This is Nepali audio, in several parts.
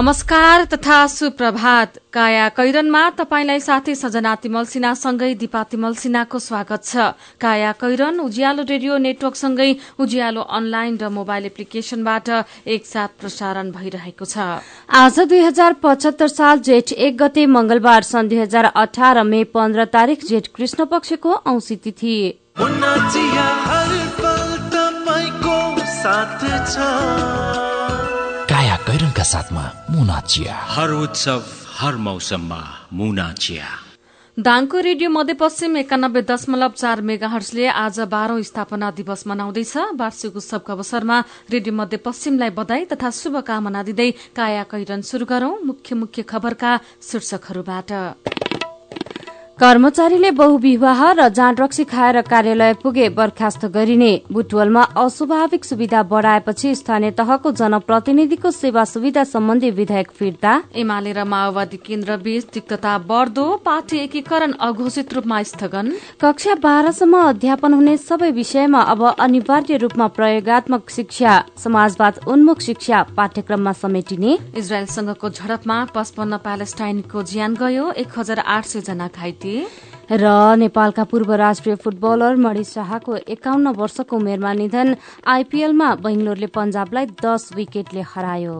नमस्कार तथा सुप्रभात। काया कैरनमा तपाईंलाई साथी सजना तिमल सिन्हासँगै दिपा तिमल सिन्हाको स्वागत छ। काया कैरन उज्यालो रेडियो नेटवर्कसँगै उज्यालो अनलाइन र मोबाइल एप्लिकेशनबाट एकसाथ प्रसारण भइरहेको छ। आज दुई हजार पचहत्तर साल जेठ एक गते मंगलबार सन् दुई हजार अठार मे पन्ध्र तारीक जेठ कृष्ण पक्षको औंसी तिथि। काया कैरनका साथमा मुना चिया। हर उत्सव हर मौसममा मुना चिया। दाङको रेडियो मध्यपश्चिम एकानब्बे दशमलव चार मेगा हर्सले आज बाह्रौं स्थापना दिवस मनाउँदैछ। वार्षिक उत्सवको अवसरमा रेडियो मध्यपश्चिमलाई बधाई तथा शुभकामना दिँदै काया कैरन शुरू गरौं। मुख्य मुख्य खबरका शीर्षकहरूबाट। कर्मचारीले बहुविवाह र जाँड रक्सी खाएर कार्यालय पुगे बर्खास्त गरिने। बुटवलमा अस्वाभाविक सुविधा बढ़ाएपछि स्थानीय तहको जनप्रतिनिधिको सेवा सुविधा सम्बन्धी विधेयक फिर्ता। एमाले र माओवादी केन्द्र बीच तिक्तता बढ़दो पार्टी एकीकरण अघोषित रूपमा स्थगन। कक्षा बाह्रसम्म अध्यापन हुने सबै विषयमा अब अनिवार्य रूपमा प्रयोगत्मक शिक्षा समाजवाद उन्मुख शिक्षा पाठ्यक्रममा समेटिने। इजरायलसँगको झडपमा पचपन्न प्यालेस्टाइनको ज्यान गयो एक हजार आठ सय जना घाइते। र नेपालका पूर्व राष्ट्रिय फुटबलर मणि शाहको एकाउन्न वर्षको उमेरमा निधन आइपीएलमा बेङ्गलोरले पञ्जाबलाई दस विकेटले हरायो।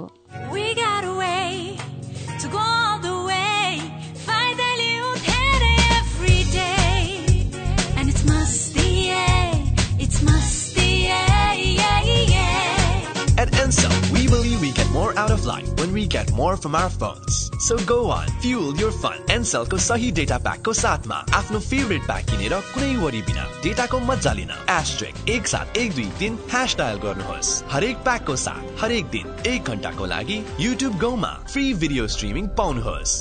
At Ansel, we believe we get more out of life when we get more from our phones. So go on, fuel your fun. Anselको सही डेटा प्याकको साथमा आफ्नो फेभरेट प्याक किनेर कुनै वरि बिना डेटाको मजा लिन एस्ट्रिक एक सात एक दुई तिन ह्यास डायल गर्नुहोस् हरेक प्याकको साथ हरेक दिन एक घन्टाको लागि युट्युब गौमा फ्री भिडियो स्ट्रिमिङ पाउनुहोस्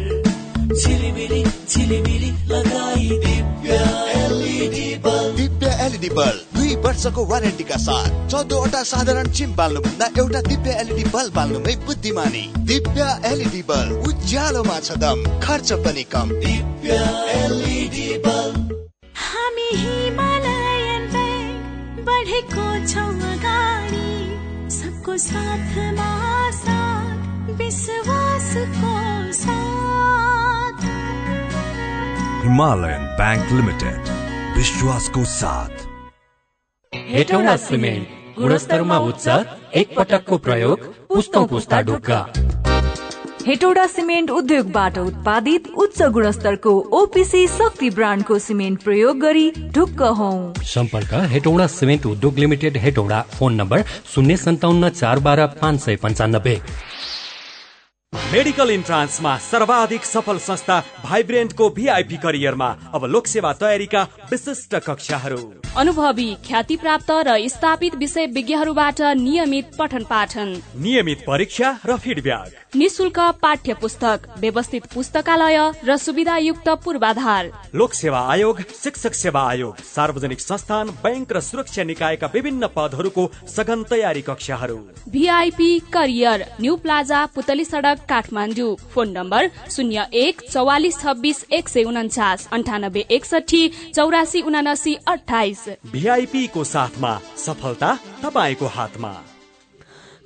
झिलिमिली झिलिमिली लगाई Divya LED bulb Divya LED bulb दुई वर्षको वारेन्टीका साथ चौधवटा साधारण चिम बाल्नुभन्दा एउटा दिव्य एलइडी बल्ब बाल्नुमै बुद्धिमानी दिव्य एलइडी बल्ब उज्यालोमा छ दम खर्च पनि कम दिव्य एलइडी बल्ब हामी हिमालयन ब्याङ्क बढेको छौँ अगाडि सबको साथमा साथ विश्वासको साथ हिमालयन ब्याङ्क लिमिटेड विश्वासको साथ हेटौँडा सिमेन्ट गुणस्तरमा उच्च एक पटकको प्रयोग पुस्तौँ पुस्ता ढुक्का हेटौडा सिमेन्ट उद्योगबाट उत्पादित उच्च गुणस्तरको ओपिसी शक्ति ब्रान्डको सिमेन्ट प्रयोग गरी ढुक्क हौ सम्पर्क हेटौडा सिमेन्ट उद्योग लिमिटेड हेटौडा फोन नम्बर शून्य सन्ताउन्न चार बाह्र पाँच सय पन्चानब्बे मेडिकल इन्ट्रान्समा सर्वाधिक सफल संस्था भाइब्रेन्टको भिआइपी करियरमा अब लोकसेवा तयारीका विशिष्ट कक्षाहरू। अनुभवी ख्याति प्राप्त र स्थापित विषय विज्ञहरूबाट नियमित पठन पाठन नियमित परीक्षा र फिडब्याक। निशुल्क पाठ्य पुस्तक व्यवस्थित पुस्तकालय र सुविधायुक्त पूर्वाधार। लोक सेवा आयोग शिक्षक सेवा आयोग सार्वजनिक संस्थान बैंक र सुरक्षा निकायका विभिन्न पदहरूको सघन तयारी कक्षाहरू। VIP career new plaza Putali Sadak Kathmandu. Phone number शून्य एक चौवालिस छब्बिस एक सय उन्चास अन्ठानब्बे एकसठी चौरासी उनासी अठाइस भिआइपी को साथमा सफलता तपाईँको हातमा।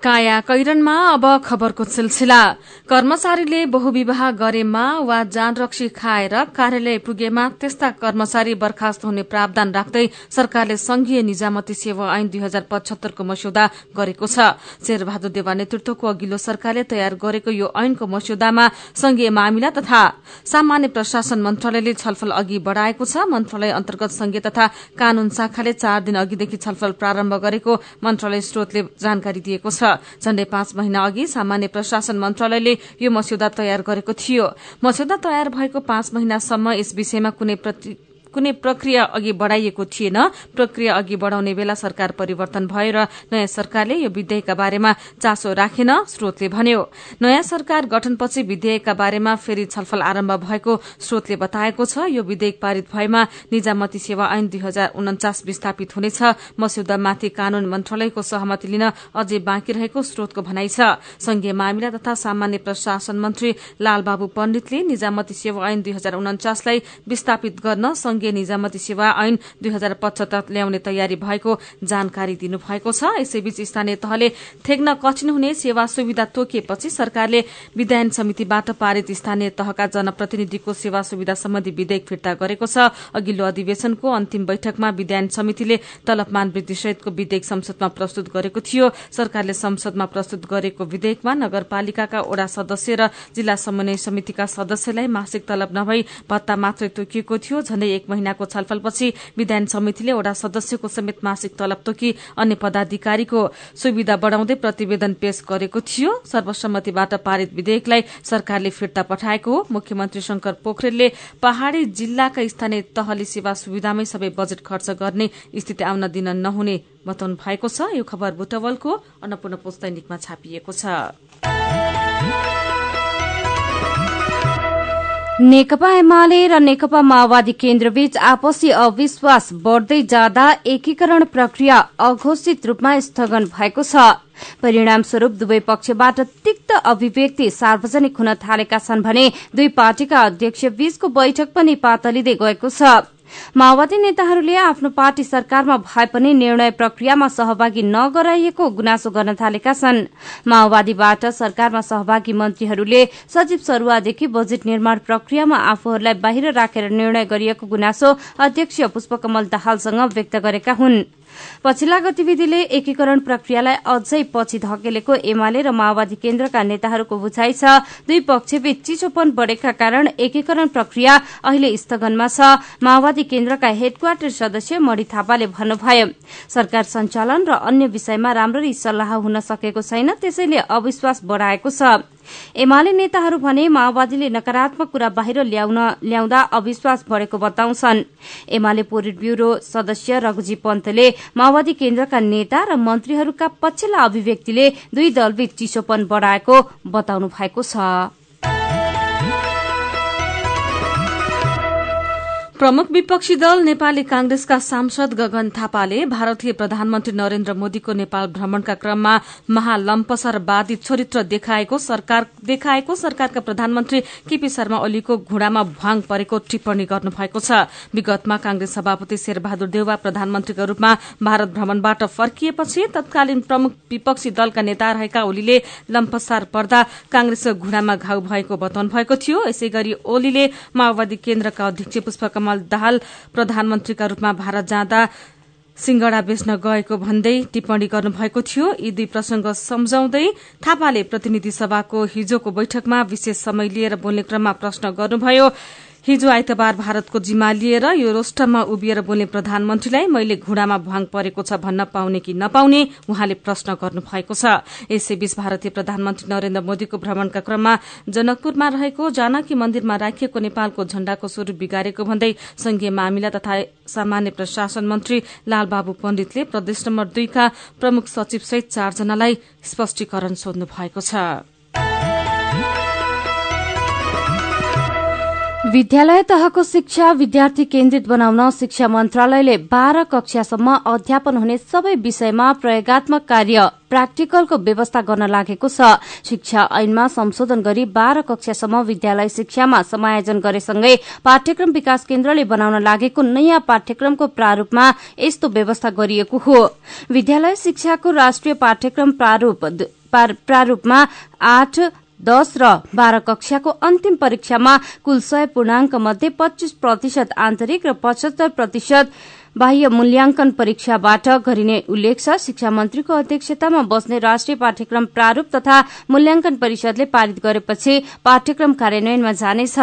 काया कैरनमा अब खबरको सिलसिला। कर्मचारीले बहुविवाह गरेमा वा जान रक्सी खाएर कार्यालय पुगेमा त्यस्ता कर्मचारी बर्खास्त हुने प्रावधान राख्दै सरकारले संघीय निजामती सेवा ऐन दुई हजार पचहत्तरको मस्यौदा गरेको छ। शेरबहादुर देवा नेतृत्वको अघिल्लो सरकारले तयार गरेको यो ऐनको मस्यौदामा संघीय मामिला तथा सामान्य प्रशासन मन्त्रालयले छलफल अघि बढ़ाएको छ। मन्त्रालय अन्तर्गत संघीय तथा कानून शाखाले चार दिन अघिदेखि छलफल प्रारम्भ गरेको मन्त्रालय स्रोतले जानकारी दिएको छ। झण्डै पाँच महिना अघि सामान्य प्रशासन मन्त्रालयले यो मस्यौदा तयार गरेको थियो। मस्यौदा तयार भएको पाँच महिनासम्म यस विषयमा कुनै कुनै प्रक्रिया अघि बढ़ाइएको थिएन। प्रक्रिया अघि बढ़ाउने बेला सरकार परिवर्तन भयो र नयाँ सरकारले यो विधेयकका बारेमा चासो राखेन स्रोतले भन्यो। नयाँ सरकार गठनपछि विधेयकका बारेमा फेरि छलफल आरम्भ भएको स्रोतले बताएको छ। यो विधेयक पारित भएमा निजामती सेवा ऐन दुई हजार उन्चास विस्थापित हुनेछ। मस्यौदामाथि कानून मन्त्रालयको सहमति लिन अझै बाँकी रहेको स्रोतको भनाइ छ। संघीय मामिला तथा सामान्य प्रशासन मन्त्री लालबाबु पण्डितले निजामती सेवा ऐन दुई हजार उन्चासलाई विस्थापित गर्न संघीय निजामती सेवा ऐन दुई हजार पचहत्तर ल्याउने तयारी भएको जानकारी दिनुभएको छ। यसैबीच स्थानीय तहले थेग्न कठिन हुने सेवा सुविधा तोकिएपछि सरकारले विधायन समितिबाट पारित स्थानीय तहका जनप्रतिनिधिको सेवा सुविधा सम्बन्धी विधेयक फिर्ता गरेको छ। अघिल्लो अधिवेशनको अन्तिम बैठकमा विधायन समितिले तलबमान वृद्धि सहितको विधेयक संसदमा प्रस्तुत गरेको थियो। सरकारले संसदमा प्रस्तुत गरेको विधेयकमा नगरपालिकाका ओडा सदस्य र जिल्ला समन्वय समितिका सदस्यलाई मासिक तलब नभई भत्ता मात्रै तोकिएको थियो झण्डै एक महिनाको छलफलपछि विधान समितिले ओडा सदस्यको समेत मासिक तलब तोकी अन्य पदाधिकारीको सुविधा बढ़ाउँदै प्रतिवेदन पेश गरेको थियो। सर्वसम्मतिबाट पारित विधेयकलाई सरकारले फिर्ता पठाएको हो। मुख्यमन्त्री शंकर पोखरेलले पहाड़ी जिल्लाका स्थानीय तहले सेवा सुविधामै सबै बजेट खर्च गर्ने स्थिति आउन दिन नहुने बताउनु भएको छ। यो खबर बुटवलको अन्नपूर्ण पुस्तैनिकमा छापिएको छ। नेकपा एमाले र नेकपा माओवादी केन्द्रबीच आपसी अविश्वास बढ़दै जाँदा एकीकरण प्रक्रिया अघोषित रूपमा स्थगन भएको छ। परिणामस्वरूप दुवै पक्षबाट तिक्त अभिव्यक्ति सार्वजनिक हुन थालेका छन् भने दुई पार्टीका अध्यक्ष बीचको बैठक पनि पातलिँदै गएको छ। माओवादी नेताहरूले आफ्नो पार्टी सरकारमा भए पनि निर्णय प्रक्रियामा सहभागी नगराइएको गुनासो गर्न थालेका छन्। माओवादीबाट सरकारमा सहभागी मन्त्रीहरूले सचिव सरूवादेखि बजेट निर्माण प्रक्रियामा आफूहरूलाई बाहिर राखेर निर्णय गरिएको गुनासो अध्यक्ष पुष्पकमल दाहालसँग व्यक्त गरेका हुन्। पछिल्ला गतिविधिले एकीकरण प्रक्रियालाई अझै पछि धकेलेको एमाले र माओवादी केन्द्रका नेताहरूको बुझाइ छ। दुई पक्षबीच चिसोपन बढ़ेका कारण एकीकरण प्रक्रिया अहिले स्थगनमा छ। माओवादी केन्द्रका हेडक्वार्टर सदस्य मणि थापाले भन्नुभयो सरकार सञ्चालन र अन्य विषयमा राम्ररी सल्लाह हुन सकेको छैन त्यसैले अविश्वास बढ़ाएको छ। एमाले नेताहरू भने माओवादीले नकारात्मक कुरा बाहिर ल्याउँदा अविश्वास बढ़ेको बताउँछन्। एमाले पोलिट ब्यूरो सदस्य रघुजी पन्तले माओवादी केन्द्रका नेता र मन्त्रीहरूका पछिल्ला अभिव्यक्तिले दुई दलबीच चिसोपन बढ़ाएको बताउनु भएको छ। प्रमुख विपक्षी दल नेपाली कांग्रेसका सांसद गगन थापाले भारतीय प्रधानमन्त्री नरेन्द्र मोदीको नेपाल भ्रमणका क्रममा महालम्पसरवादी चरित्र देखाएको सरकार देखाएको सरकारका प्रधानमन्त्री केपी शर्मा ओलीको घुँडामा भ्वाङ परेको टिप्पणी गर्नुभएको छ। विगतमा कांग्रेस सभापति शेरबहादुर देउवा प्रधानमन्त्रीका रूपमा भारत भ्रमणबाट फर्किएपछि तत्कालीन प्रमुख विपक्षी दलका नेता रहेका ओलीले लम्पसार पर्दा कांग्रेसको घुँडामा घाउ भएको बताउनु भएको थियो। यसै गरी ओलीले माओवादी केन्द्रका अध्यक्ष पुष्पकमल कमल दाहाल प्रधानमन्त्रीका रूपमा भारत जाँदा सिंगडा बेच्न गएको भन्दै टिप्पणी गर्नुभएको थियो। यी दुई प्रसंग सम्झाउँदै थापाले प्रतिनिधि सभाको हिजोको बैठकमा विशेष समय लिएर बोल्ने क्रममा प्रश्न गर्नुभयो। हिजो आइतबार भारतको जिम्मा लिएर यो रोस्टममा उभिएर बोल्ने प्रधानमन्त्रीलाई मैले घुँडामा भ्वाङ परेको छ भन्न पाउने कि नपाउने उहाँले प्रश्न गर्नु भएको छ। यसैबीच भारतीय प्रधानमन्त्री नरेन्द्र मोदीको भ्रमणका क्रममा जनकपुरमा रहेको जानकी मन्दिरमा राखिएको नेपालको झण्डाको स्वरूप बिगारेको भन्दै संघीय मामिला तथा सामान्य प्रशासन मन्त्री लालबाबु पण्डितले प्रदेश नम्बर दुईका प्रमुख सचिव सहित चारजनालाई स्पष्टीकरण सोध्नु भएको छ। विद्यालय तहको शिक्षा विद्यार्थी केन्द्रित बनाउन शिक्षा मन्त्रालयले बाह्र कक्षासम्म अध्यापन हुने सबै विषयमा प्रयोगत्मक कार्य प्र्याक्टिकलको व्यवस्था गर्न लागेको छ। शिक्षा ऐनमा संशोधन गरी बाह्र कक्षासम्म विद्यालय शिक्षामा समायोजन गरेसँगै पाठ्यक्रम विकास केन्द्रले बनाउन लागेको नयाँ पाठ्यक्रमको प्रारूपमा यस्तो व्यवस्था गरिएको हो। विद्यालय शिक्षाको राष्ट्रिय पाठ्यक्रम प्रारूपमा आठ दश र बाह्र कक्षाको अन्तिम परीक्षामा कुल सय पूर्णाङ्क मध्ये पच्चीस प्रतिशत आन्तरिक र पचहत्तर प्रतिशत बाह्य मूल्याङ्कन परीक्षाबाट गरिने उल्लेख छ। शिक्षा मन्त्रीको अध्यक्षतामा बस्ने राष्ट्रिय पाठ्यक्रम प्रारूप तथा मूल्याङ्कन परिषदले पारित गरेपछि पाठ्यक्रम कार्यान्वयनमा जानेछ।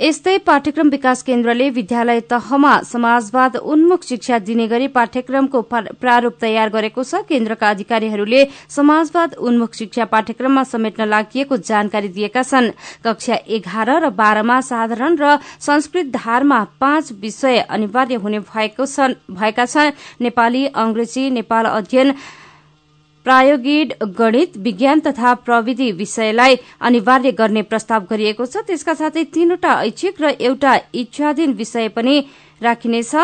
यस्तै पाठ्यक्रम विकास केन्द्रले विद्यालय तहमा समाजवाद उन्मुख शिक्षा दिने गरी पाठ्यक्रमको प्रारूप तयार गरेको छ। केन्द्रका अधिकारीहरूले समाजवाद उन्मुख शिक्षा पाठ्यक्रममा समेट्न लागि जानकारी दिएका छन्। कक्षा एघार र बाह्रमा साधारण र संस्कृत धारमा पाँच विषय अनिवार्य हुने भएका छन् नेपाली अंग्रेजी नेपाल अध्ययन प्रायोगिक गणित विज्ञान तथा प्रविधि विषयलाई अनिवार्य गर्ने प्रस्ताव गरिएको छ। त्यसका साथै तीनवटा ऐच्छिक र एउटा इच्छाधीन विषय पनि राखिनेछ।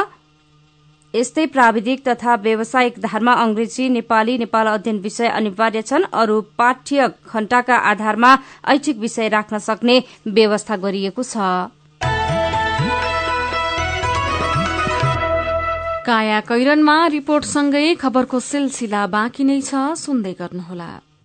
यस्तै प्राविधिक तथा व्यावसायिक धारमा अंग्रेजी नेपाली नेपाल अध्ययन विषय अनिवार्य छन्। अरू पाठ्य घण्टाका आधारमा ऐच्छिक विषय राख्न सक्ने व्यवस्था गरिएको छ। काया कैरनमा रिपोर्टसँगै खबरको सिलसिला बाँकी नै छ सुन्दै गर्नुहोला।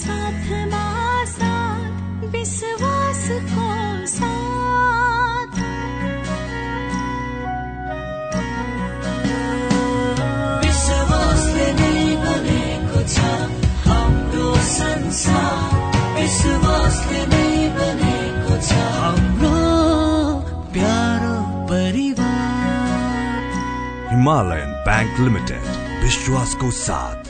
साथमा साथ विश्वासको साथ। विश्वासले नै बनेको हाम्रो संसार। विश्वासले नै बनेको छ हाम्रो प्यारो परिवार। हिमालयन बैंक लिमिटेड विश्वासको साथ।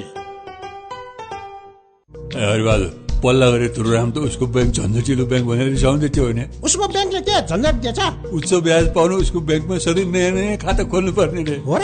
हरिबहादुर पल्ला गरे तुरुराम त उसको ब्याङ्क झन्झटिलो ब्याङ्क भनेर रिसाउँदै थियो होइन? उसको ब्याङ्कले के झन्झट दिएछ? उच्च ब्याज पाउनु उसको ब्याङ्कमा सधैँ नयाँ नयाँ खाता खोल्नु पर्ने रे। हो र?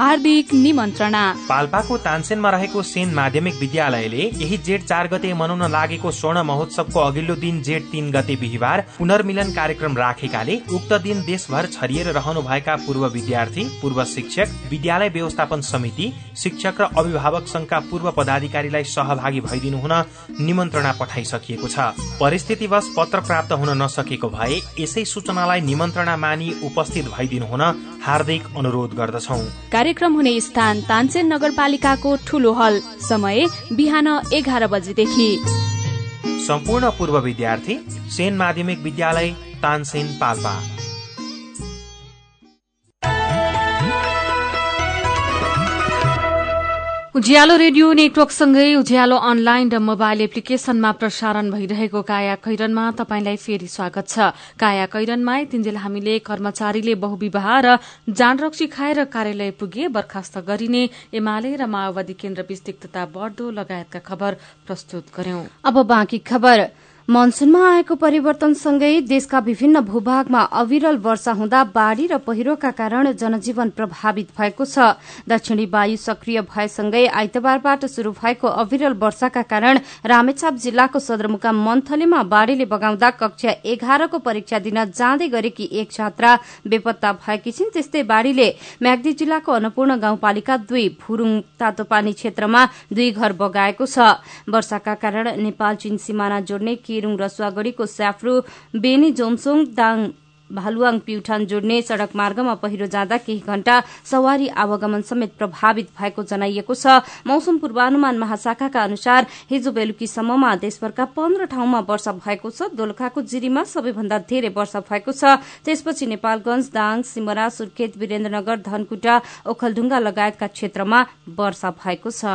हार्दिक निमन्त्रणा। पाल्पाको तानसेनमा रहेको सेन माध्यमिक विद्यालयले यही जेठ चार गते मनाउन लागेको स्वर्ण महोत्सवको अघिल्लो दिन जेठ तीन गते बिहिबार पुनर्मिलन कार्यक्रम राखेकाले उक्त दिन देशभर छरिएर रहनुभएका पूर्व विद्यार्थी पूर्व शिक्षक विद्यालय व्यवस्थापन समिति शिक्षक र अभिभावक संघका पूर्व पदाधिकारीलाई सहभागी भइदिनु हुन निमन्त्रणा पठाइसकिएको छ। परिस्थितिवश पत्र प्राप्त हुन नसकेको भए यसै सूचनालाई निमन्त्रणा मानि उपस्थित भइदिनु हुन हार्दिक अनुरोध गर्दछौ। कार्यक्रम हुने स्थान तानसेन नगरपालिकाको ठूलो हल। समय बिहान एघार बजेदेखि। सम्पूर्ण पूर्व विद्यार्थी सेन माध्यमिक विद्यालय तानसेन पाल्पा। उज्यालो रेडियो नेटवर्कसँगै उज्यालो अनलाइन र मोबाइल एप्लिकेशनमा प्रसारण भइरहेको काया कैरनमा तपाईंलाई फेरि स्वागत छ। काया कैरनमा तिनजेल हामीले कर्मचारीले बहुविवाह र जानरक्सी खाएर कार्यालय पुगे बर्खास्त गरिने एमाले र माओवादी केन्द्र बीच तिक्तता बढ्दो लगायतका खबर प्रस्तुत गर्यौं। मनसूनमा आएको परिवर्तनसँगै देशका विभिन्न भूभागमा अविरल वर्षा हुँदा बाढ़ी र पहिरोका कारण जनजीवन प्रभावित भएको छ। दक्षिणी वायु सक्रिय भएसँगै आइतबारबाट शुरू भएको अविरल वर्षाका कारण रामेछाप जिल्लाको सदरमुकाम मन्थलीमा बाढ़ीले बगाउँदा कक्षा एघारको परीक्षा दिन जाँदै गरेकी एक छात्रा बेपत्ता भएकी छिन्। त्यस्तै बाढ़ीले म्याग्दी जिल्लाको अन्नपूर्ण गाउँपालिका दुई फुरूङ तातोपानी क्षेत्रमा दुई घर बगाएको छ। वर्षाका कारण नेपाल चीन सिमाना जोड्ने केरूङ रसुवागढ़ीको स्याफ्रू बेनी जोमसोङ दाङ भालुवाङ प्युठान जोड्ने सड़क मार्गमा पहिरो जाँदा केही घण्टा सवारी आवागमन समेत प्रभावित भएको जनाइएको छ। मौसम पूर्वानुमान महाशाखाका अनुसार हिजो बेलुकीसम्ममा देशभरका पन्ध्र ठाउँमा वर्षा भएको छ। दोलखाको जिरीमा सबैभन्दा धेरै वर्षा भएको छ। त्यसपछि नेपालगंज दाङ सिमरा सुर्खेत वीरेन्द्रनगर धनकुटा ओखलढुङ्गा लगायतका क्षेत्रमा वर्षा भएको छ।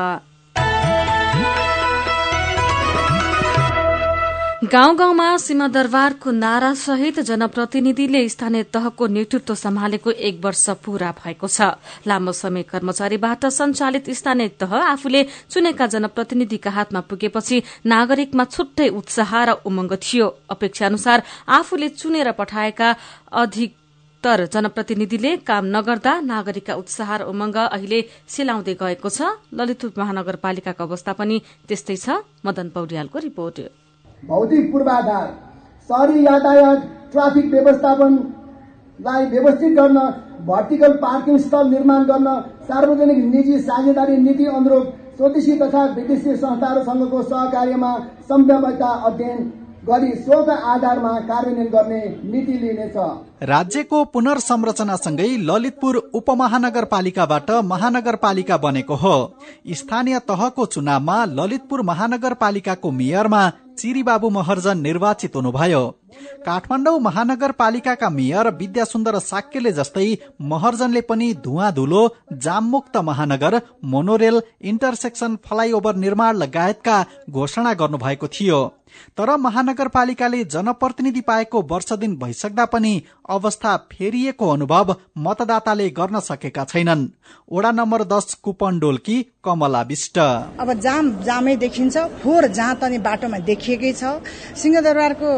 गाउँ गाउँमा सिंहदरबारको नारा सहित जनप्रतिनिधिले स्थानीय तहको नेतृत्व सम्हालेको एक वर्ष पूरा भएको छ। लामो समय कर्मचारीबाट सञ्चालित स्थानीय तह आफूले चुनेका जनप्रतिनिधिका हातमा पुगेपछि नागरिकमा छुट्टै उत्साह र उमंग थियो। अपेक्षा अनुसार आफूले चुनेर पठाएका अधिक तर जनप्रतिनिधिले काम नगर्दा नागरिकका उत्साह र उमंग अहिले सिलाउँदै गएको छ। ललितपुर महानगरपालिकाको अवस्था पनि त्यस्तै छ। मदन पौड्यालको रिपोर्ट। भौतिक पूर्वाधार शहरी यातायात ट्राफिक व्यवस्थापनलाई व्यवस्थित गर्न भर्टिकल पार्किङ स्थल निर्माण गर्न सार्वजनिक निजी साझेदारी नीति अनुरूप स्वदेशी तथा विदेशी संस्थाहरूसँगको सहकार्यमा सम्भाव्यता अध्ययन गरी आधारमा राज्यको पुनर्संरचनासँगै ललितपुर उपमहानगरपालिकाबाट महानगरपालिका बनेको हो। स्थानीय तहको चुनावमा ललितपुर महानगरपालिकाको मेयरमा चिरीबाबु महर्जन निर्वाचित हुनुभयो। काठमाडौँ महानगरपालिकाका मेयर विद्यासुन्दर साक्यले जस्तै महर्जनले पनि धुवा धुलो जाममुक्त महानगर मोनोरेल इन्टरसेक्सन फ्लाइओभर निर्माण लगायतका घोषणा गर्नुभएको थियो। तर महानगरपालिकाले जनप्रतिनिधि पाएको वर्ष दिन भइसक्दा पनि अवस्था फेरिएको अनुभव मतदाताले गर्न सकेका छैनन्। ओडा नम्बर दस कुपन डोल्की कमला विष्ट। अब जाम जामै देखिन्छ। फोहोर जहाँ तनी बाटोमा देखिएकै छ। सिंहदरबारको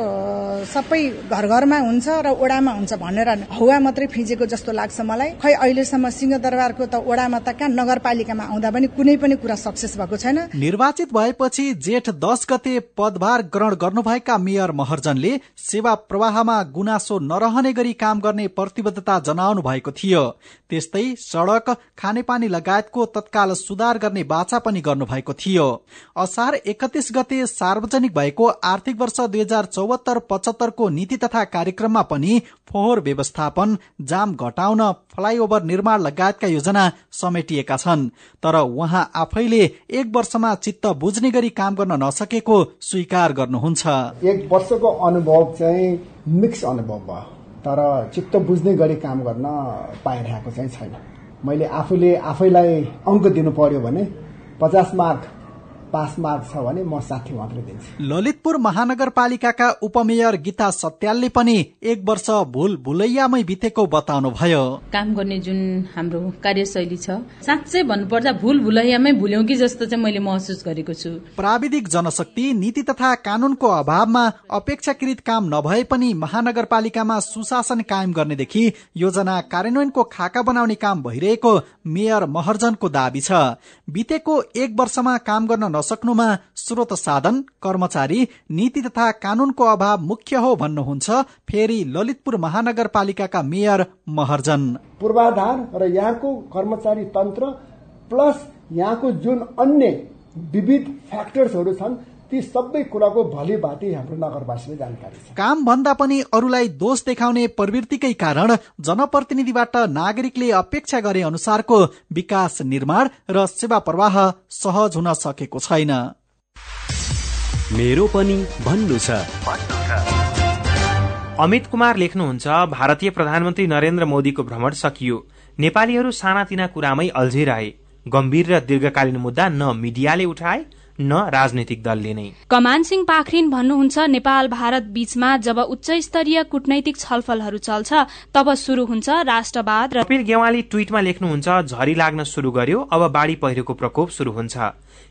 सबै घर घरमा हुन्छ र ओडामा हुन्छ भनेर हौवा मात्रै फिजेको जस्तो लाग्छ मलाई। खै अहिलेसम्म सिंहदरबारको त ओडामा त कहाँ नगरपालिकामा आउँदा पनि कुनै पनि कुरा सक्सेस भएको छैन। निर्वाचित भएपछि जेठ दस गते पदभार ग्रहण गर्नुभएका मेयर महर्जनले सेवा प्रवाहमा गुनासो नरहने गरी काम गर्ने प्रतिबद्धता जनाउनु भएको थियो। त्यस्तै सड़क खानेपानी लगायतको तत्काल सुधार गर्ने बाचा पनि गर्नुभएको थियो। असार एकतिस गते सार्वजनिक भएको आर्थिक वर्ष दुई हजार चौहत्तर पचहत्तरको नीति तथा कार्यक्रममा पनि फोहोर व्यवस्थापन जाम घटाउन फ्लाइओभर निर्माण लगायतका योजना समेटिएका छन्। तर उहाँ आफैले एक वर्षमा चित्त बुझ्ने गरी काम गर्न नसकेको स्वीकार गर्नुहुन्छ। एक वर्षको अनुभव चाहिँ मिक्स अनुभव भयो। तर चित्त बुझ्ने गरी काम गर्न पाइरहेको चाहिँ छैन। मैले आफूले आफैलाई अङ्क दिनु पर्यो भने पचास मार्क पास मार्क छ भने म साठी मात्रै दिन्छु। ललितपुर महानगरपालिकाका उपमेयर गीता सत्यालले पनि एक वर्ष भूल भुलैयामै बितेको बताउनुभयो। काम गर्ने जुन हाम्रो कार्यशैली छ साँच्चै भन्नुपर्दा भूल भुलैयामै भुल्यौं कि जस्तो चाहिँ मैले महसुस गरेको छु। प्राविधिक जनशक्ति नीति तथा कानूनको अभावमा अपेक्षाकृत काम नभए पनि महानगरपालिकामा सुशासन कायम गर्नेदेखि योजना कार्यान्वयनको खाका बनाउने काम भइरहेको मेयर महर्जनको दावी छ। बितेको एक वर्षमा काम गर्न नसक्नुमा स्रोत साधन कर्मचारी नीति तथा कानूनको अभाव मुख्य हो भन्नुहुन्छ फेरि ललितपुर महानगरपालिकाका मेयर महर्जन। पूर्वाधार र यहाँको कर्मचारी तन्त्र प्लस यहाँको जुन अन्य विविध फ्याक्टर्सहरू छन् ती सबै कुराको भली भाँति हाम्रो नगरवासीले जानकारी छ। काम भन्दा पनि अरूलाई दोष देखाउने प्रवृत्तिकै कारण जनप्रतिनिधिबाट नागरिकले अपेक्षा गरे अनुसारको विकास निर्माण र सेवा प्रवाह सहज हुन सकेको छैन। मेरो पनि भन्नु छ। अमित कुमार लेख्नुहुन्छ भारतीय प्रधानमन्त्री नरेन्द्र मोदीको भ्रमण सकियो। नेपालीहरू सानातिना कुरामै अल्झिरहे। गम्भीर र दीर्घकालीन मुद्दा न मिडियाले उठाए न राजनैतिक दलले नै। कमान सिंह पाखरिन भन्नुहुन्छ नेपाल भारत बीचमा जब उच्च स्तरीय कूटनैतिक छलफलहरू चल्छ तब शुरू हुन्छ राष्ट्रवाद र कपिल गेवाली ट्वीटमा लेख्नुहुन्छ झरी लाग्न शुरू गर्यो अब बाढ़ी पहिरोको प्रकोप शुरू हुन्छ।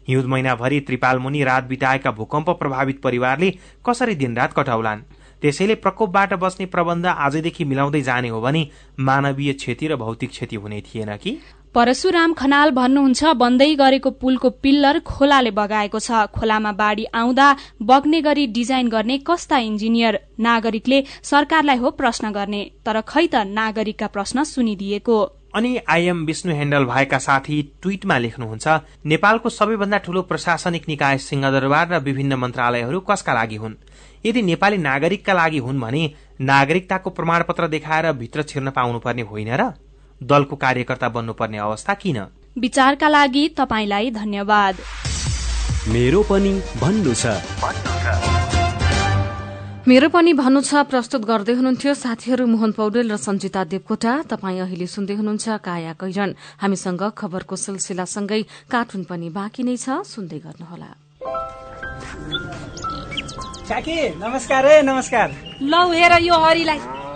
हिउँद महिनाभरि त्रिपाल मुनि रात बिताएका भूकम्प प्रभावित परिवारले कसरी दिनरात कटाउलान्? त्यसैले प्रकोपबाट बस्ने प्रबन्ध आजदेखि मिलाउँदै जाने हो भने मानवीय क्षति र भौतिक क्षति हुने थिएन कि? परशुराम खनाल भन्नुहुन्छ बन्दै गरेको पुलको पिल्लर खोलाले बगाएको छ। खोलामा बाढ़ी आउँदा बग्ने गरी डिजाइन गर्ने कस्ता इन्जिनियर नागरिकले सरकारलाई हो प्रश्न गर्ने तर खै त नागरिकका प्रश्न सुनिदिएको। अनि आइएम विष्णु हेण्डल भएका साथी ट्वीटमा लेख्नुहुन्छ नेपालको सबैभन्दा ठूलो प्रशासनिक निकाय सिंहदरबार र विभिन्न मन्त्रालयहरू कसका लागि हुन्? यदि नेपाली नागरिकका लागि हुन् भने नागरिकताको प्रमाणपत्र देखाएर भित्र छिर्न पाउनुपर्ने होइन र? दलको कार्यकर्ता बन्नुपर्ने अवस्था किन? विचारका लागि तपाईँलाई धन्यवाद। मेरो पनि भन्नु छ। मेरो पनि भन्नु छ प्रस्तुत गर्दै हुनुहुन्थ्यो साथीहरू मोहन पौडेल र सञ्जिता देवकोटा। तपाईँ अहिले सुन्दै हुनुहुन्छ काया कैरन। हामीसँग खबरको सिलसिलासँगै कार्टुन पनि बाँकी नै छ सुन्दै गर्नुहोला। काकी नमस्कार है नमस्कार। लौ हेर यो हरिलाई।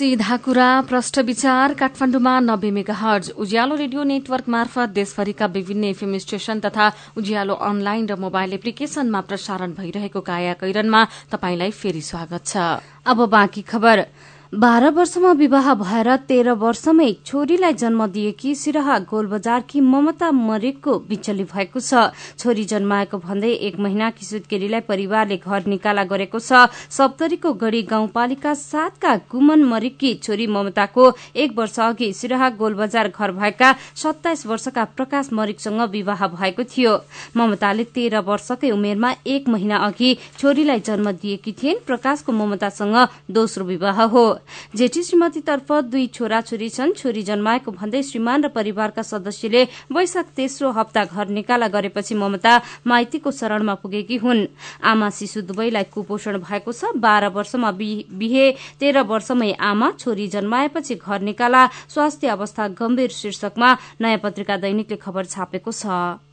सीधा कुरा प्रष्ट विचार काठमाडौँमा नब्बे मेगा हर्ज उज्यालो रेडियो नेटवर्क मार्फत देशभरिका विभिन्न एफएम स्टेशन तथा उज्यालो अनलाइन र मोबाइल एप्लिकेशनमा प्रसारण भइरहेको काया कैरनमा तपाईंलाई फेरि स्वागत छ। अब बाँकी खबर। बाह्र वर्षमा विवाह भएर तेह्र वर्षमै छोरीलाई जन्म दिएकी सिराहा गोलबजारकी ममता मरेकको बिचली भएको छ। छोरी जन्माएको भन्दै एक महिनाकी सुत्केरीलाई परिवारले घर निकाला गरेको छ। सप्तरीको गढ़ी गाउँपालिका सातका कुमन मरिककी छोरी ममताको एक वर्ष अघि सिराहा गोलबजार घर भएका सत्ताइस वर्षका प्रकाश मरिकसँग विवाह भएको थियो। ममताले तेह्र वर्षकै उमेरमा एक महिना अघि छोरीलाई जन्म दिएकी थिइन्। प्रकाशको ममतासँग दोस्रो विवाह हो। जेठी श्रीमतीतर्फ दुई छोराछोरी छन्। छोरी जन्माएको भन्दै श्रीमान र परिवारका सदस्यले वैशाख तेस्रो हप्ता घर निकाला गरेपछि ममता माइतीको शरणमा पुगेकी हुन्। आमा शिशु दुवैलाई कुपोषण भएको छ। बाह्र वर्षमा बिहे तेह्र वर्षमै आमा छोरी जन्माएपछि घर निकाला। स्वास्थ्य अवस्था गम्भीर शीर्षकमा नयाँ पत्रिका दैनिकले खबर छापेको छ।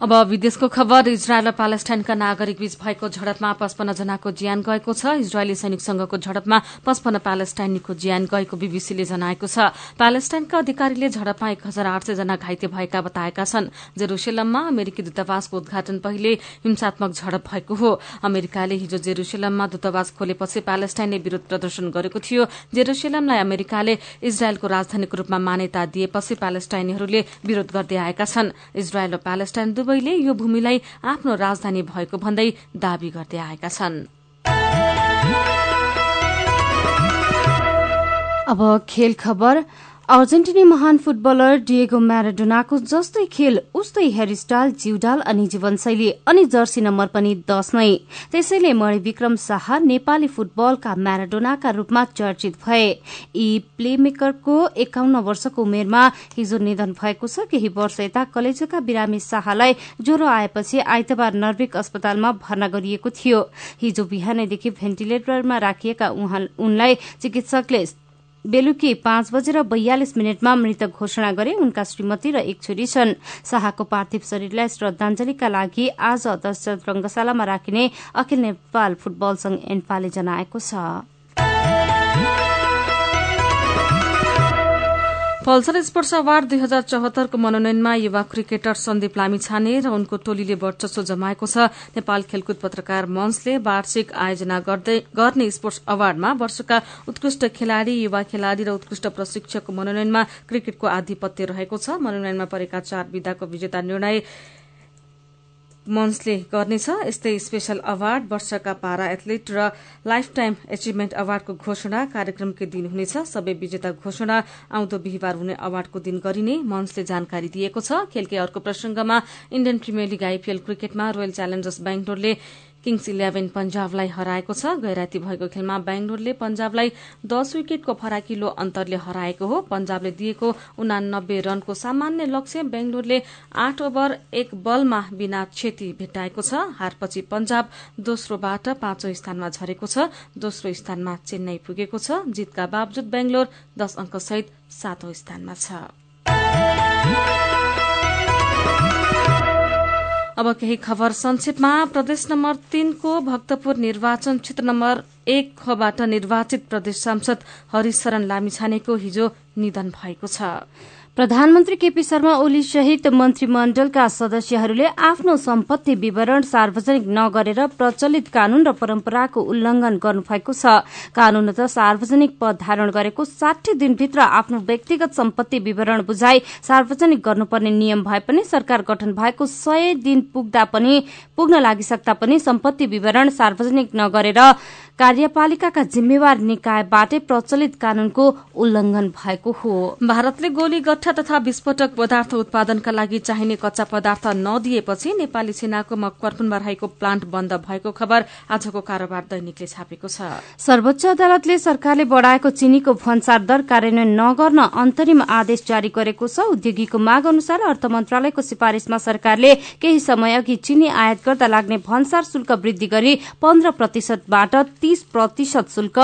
अब विदेशको खबर इजरायल र प्यालेस्टाइनका नागरिक बीच भएको झडपमा पचपन्न जनाको ज्यान गएको छ। इजरायली सैनिकसँगको झडपमा पचपन्न प्यालेस्टाइनीको ज्यान गएको बीबीसीले जनाएको छ। प्यालेस्टाइनका अधिकारीले झडपमा एक हजार आठ सय जना घाइते भएका बताएका छन्। जेरुसेलममा अमेरिकी दूतावासको उद्घाटन पहिले हिंसात्मक झडप भएको हो। अमेरिकाले हिजो जेरुसेलममा दूतावास खोलेपछि प्यालेस्टाइनले विरोध प्रदर्शन गरेको थियो। जेरुसेलमलाई अमेरिकाले इजरायलको राजधानीको रूपमा मान्यता दिएपछि प्यालेस्टाइनीहरूले विरोध गर्दै आएका छन्। इजरायल र प्यालेस्टाइन दुवैले यो भूमिलाई आफ्नो राजधानी भएको भन्दै दावी गर्दै आएका छन्। अब खेल खबर। अर्जेन्टिनी महान फुटबलर डिएगो म्याराडोनाको जस्तै खेल उस्तै हेयरस्टाइल जिउडाल अनि जीवनशैली अनि जर्सी नम्बर पनि दश नै। त्यसैले मणिविक्रम शाह नेपाली फुटबलका म्याराडोनाका रूपमा चर्चित भए। यी प्लेमेकरको एकाउन्न वर्षको उमेरमा हिजो निधन भएको छ। केही वर्ष यता कलेजोका बिरामी शाहलाई ज्वरो आएपछि आइतबार नर्विक अस्पतालमा भर्ना गरिएको थियो। हिजो बिहानैदेखि भेन्टिलेटरमा राखिएका उनलाई चिकित्सकले बेलुकी पाँच बजेर बयालिस मिनटमा मृत घोषणा गरे उनका श्रीमती र एक छोरी छन्। शाहको पार्थिव शरीरलाई श्रद्धाञ्जलीका लागि आज दशरथ रंगशालामा राखिने अखिल नेपाल फुटबल संघ एन्फाले जनाएको छ। पल्सर स्पोर्ट्स अवार्ड दुई हजार चौहत्तरको मनोनयनमा युवा क्रिकेटर सन्दीप लामिछाने र उनको टोलीले वर्चस्व जमाएको छ। नेपाल खेलकुद पत्रकार मञ्चले वार्षिक आयोजना गर्ने स्पोर्ट्स अवार्डमा वर्षका उत्कृष्ट खेलाड़ी युवा खेलाड़ी र उत्कृष्ट प्रशिक्षकको मनोनयनमा क्रिकेटको आधिपत्य रहेको छ। मनोनयनमा परेका चार विधाको विजेता निर्णय मञ्चले गर्नेछ। यस्तै स्पेशल अवार्ड वर्षका पारा एथलिट र लाइफ टाइम एचिभमेन्ट अवार्डको घोषणा कार्यक्रमकै दिन हुनेछ। सबै विजेता घोषणा आउँदो बिहिबार हुने अवार्डको दिन गरिने मञ्चले जानकारी दिएको छ। खेलकै अर्को प्रसंगमा इण्डियन प्रिमियर लीग आइपीएल क्रिकेटमा रोयल च्यालेन्जर्स बेङ्गलोरले किङ्स इलेभेन पन्जाबलाई हराएको छ। गैराती भएको खेलमा बेंगलोरले पन्जाबलाई दश विकेटको फराकिलो अन्तरले हराएको हो। पन्जाबले दिएको उनानब्बे रनको सामान्य लक्ष्य बेंगलोरले आठ ओभर एक बलमा बिना क्षति भेटाएको छ। हारपछि पन्जाब दोस्रोबाट पाँचौं स्थानमा झरेको छ। दोस्रो स्थानमा चेन्नई पुगेको छ। जितका बावजुद बेंगलोर दश अङ्कसहित सातौं स्थानमा छ। अब केही खबर संक्षेपमा। प्रदेश नम्बर तीनको भक्तपुर निर्वाचन क्षेत्र नम्बर एक खबाट निर्वाचित प्रदेश सांसद हरिशरण लामिछानेको हिजो निधन भएको छ। प्रधानमन्त्री केपी शर्मा ओली सहित मन्त्रीमण्डलका सदस्यहरूले आफ्नो सम्पत्ति विवरण सार्वजनिक नगरेर प्रचलित कानून र परम्पराको उल्लंघन गर्नुभएको छ। कानून त सार्वजनिक पद धारण गरेको साठी दिनभित्र आफ्नो व्यक्तिगत सम्पत्ति विवरण बुझाइ सार्वजनिक गर्नुपर्ने नियम भए पनि सरकार गठन भएको सय दिन पुग्दा पनि पुग्न लागिसक्दा पनि सम्पत्ति विवरण सार्वजनिक नगरेर कार्यपालिकाका जिम्मेवार निकायबाटै प्रचलित कानूनको उल्लंघन भएको हो। भारतले गोली गट्ठा तथा विस्फोटक पदार्थ उत्पादनका लागि चाहिने कच्चा पदार्थ नदिएपछि नेपाली सेनाको मकवारपुनमा रहेको प्लान्ट बन्द भएको खबर आजको कारोबार दैनिकले छापेको छ। सर्वोच्च अदालतले सरकारले बढ़ाएको चिनीको भन्सार दर कार्यान्वयन नगर्न अन्तरिम आदेश जारी गरेको छ। उद्योगीको माग अनुसार अर्थ मन्त्रालयको सिफारिशमा सरकारले केही समय अघि चिनी आयात गर्दा लाग्ने भन्सार शुल्क वृद्धि गरी पन्ध्र प्रतिशतबाट तीस प्रतिशत शुल्क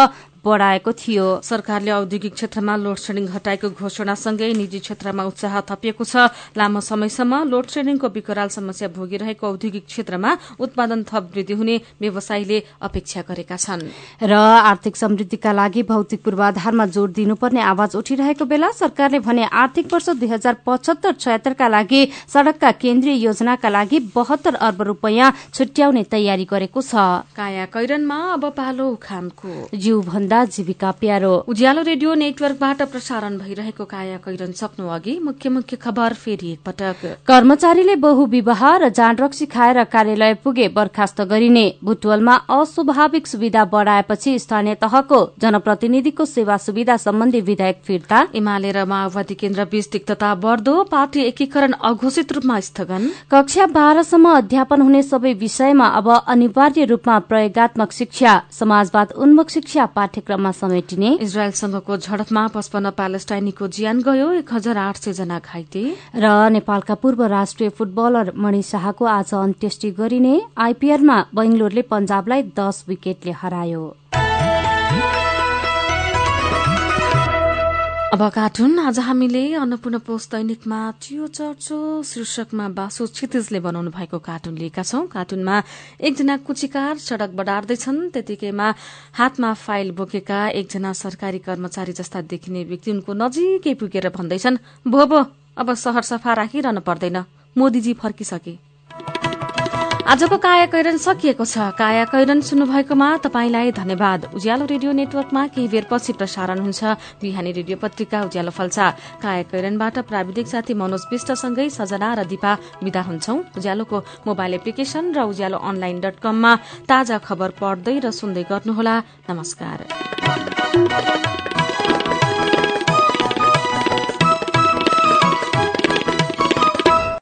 बढ़ाएको थियो। सरकारले औद्योगिक क्षेत्रमा लोड सेडिङ हटाएको घोषणासँगै निजी क्षेत्रमा उत्साह थपिएको छ। लामो समयसम्म लोड सेडिङको विकराल समस्या भोगिरहेको औद्योगिक क्षेत्रमा उत्पादन थप वृद्धि हुने व्यवसायीले अपेक्षा गरेका छन्। र आर्थिक समृद्धिका लागि भौतिक पूर्वाधारमा जोड़ दिनुपर्ने आवाज उठिरहेको बेला सरकारले भने आर्थिक वर्ष दुई हजार पचहत्तर छयत्तरका लागि सड़कका केन्द्रीय योजनाका लागि बहत्तर अर्ब रूपियाँ छुट्याउने तयारी गरेको छ। काया कैरनमा अब पालो उखानको। जीव भन्दा जीविका प्यारो। उज्यालो रेडियो नेटवर्कबाट प्रसारण भइरहेको काया कैरन सक्नु अघि मुख्य मुख्य खबर फेरि एकपटक। कर्मचारीले बहुविवाह र जाँड रक्सी खाएर कार्यालय पुगे बर्खास्त गरिने। बुटवलमा अस्वाभाविक सुविधा बढ़ाएपछि स्थानीय तहको जनप्रतिनिधिको सेवा सुविधा सम्बन्धी विधेयक फिर्ता। एमाले र माओवादी केन्द्र बीच तिक्तता बढ़दो पार्टी एकीकरण अघोषित रूपमा स्थगन। कक्षा बाह्रसम्म अध्यापन हुने सबै विषयमा अब अनिवार्य रूपमा प्रयोगात्मक शिक्षा समाजवाद उन्मुख शिक्षा पाठ्यक्रममा समेटिने। इजरायलसँगको झडपमा पचपन्न प्यालेस्टाइनीको ज्यान गयो एक हजार आठ सय जना घाइते। र नेपालका पूर्व राष्ट्रिय फुटबलर मणि शाहको आज अन्त्येष्टि गरिने आइपीएलमा बेंगलोरले पञ्जाबलाई दस विकेटले हरायो। अब कार्टुन आज हामीले अन्नपूर्ण पोस्ट दैनिकमा चियो चर्चो शीर्षकमा बासु क्षितिजले बनाउनु भएको कार्टुन लिएका छौं। कार्टुनमा एकजना कुचिकार सड़क बडार्दैछन् त्यतिकैमा हातमा फाइल बोकेका एकजना सरकारी कर्मचारी जस्ता देखिने व्यक्ति उनको नजिकै पुगेर भन्दैछन् भो भो अब शहर सफा राखिरहनु पर्दैन। मोदीजी फर्किसके। आजको काया सकिएको छ। काया सुन्नुभएकोमा तपाईँलाई धन्यवाद। उज्यालो रेडियो नेटवर्कमा केही बेरपछि प्रसारण हुन्छ। बिहानी रेडियो पत्रिका उज्यालो फल्सा काया कैरनबाट प्राविधिक साथी मनोज विष्टसँगै सजना र दिपा विदा हुन्छौ। उज्यालोको मोबाइल एप्लिकेशन र उज्यालो अनलाइन डट कममा ताजा खबर पढ्दै र सुन्दै गर्नुहोला। नमस्कार।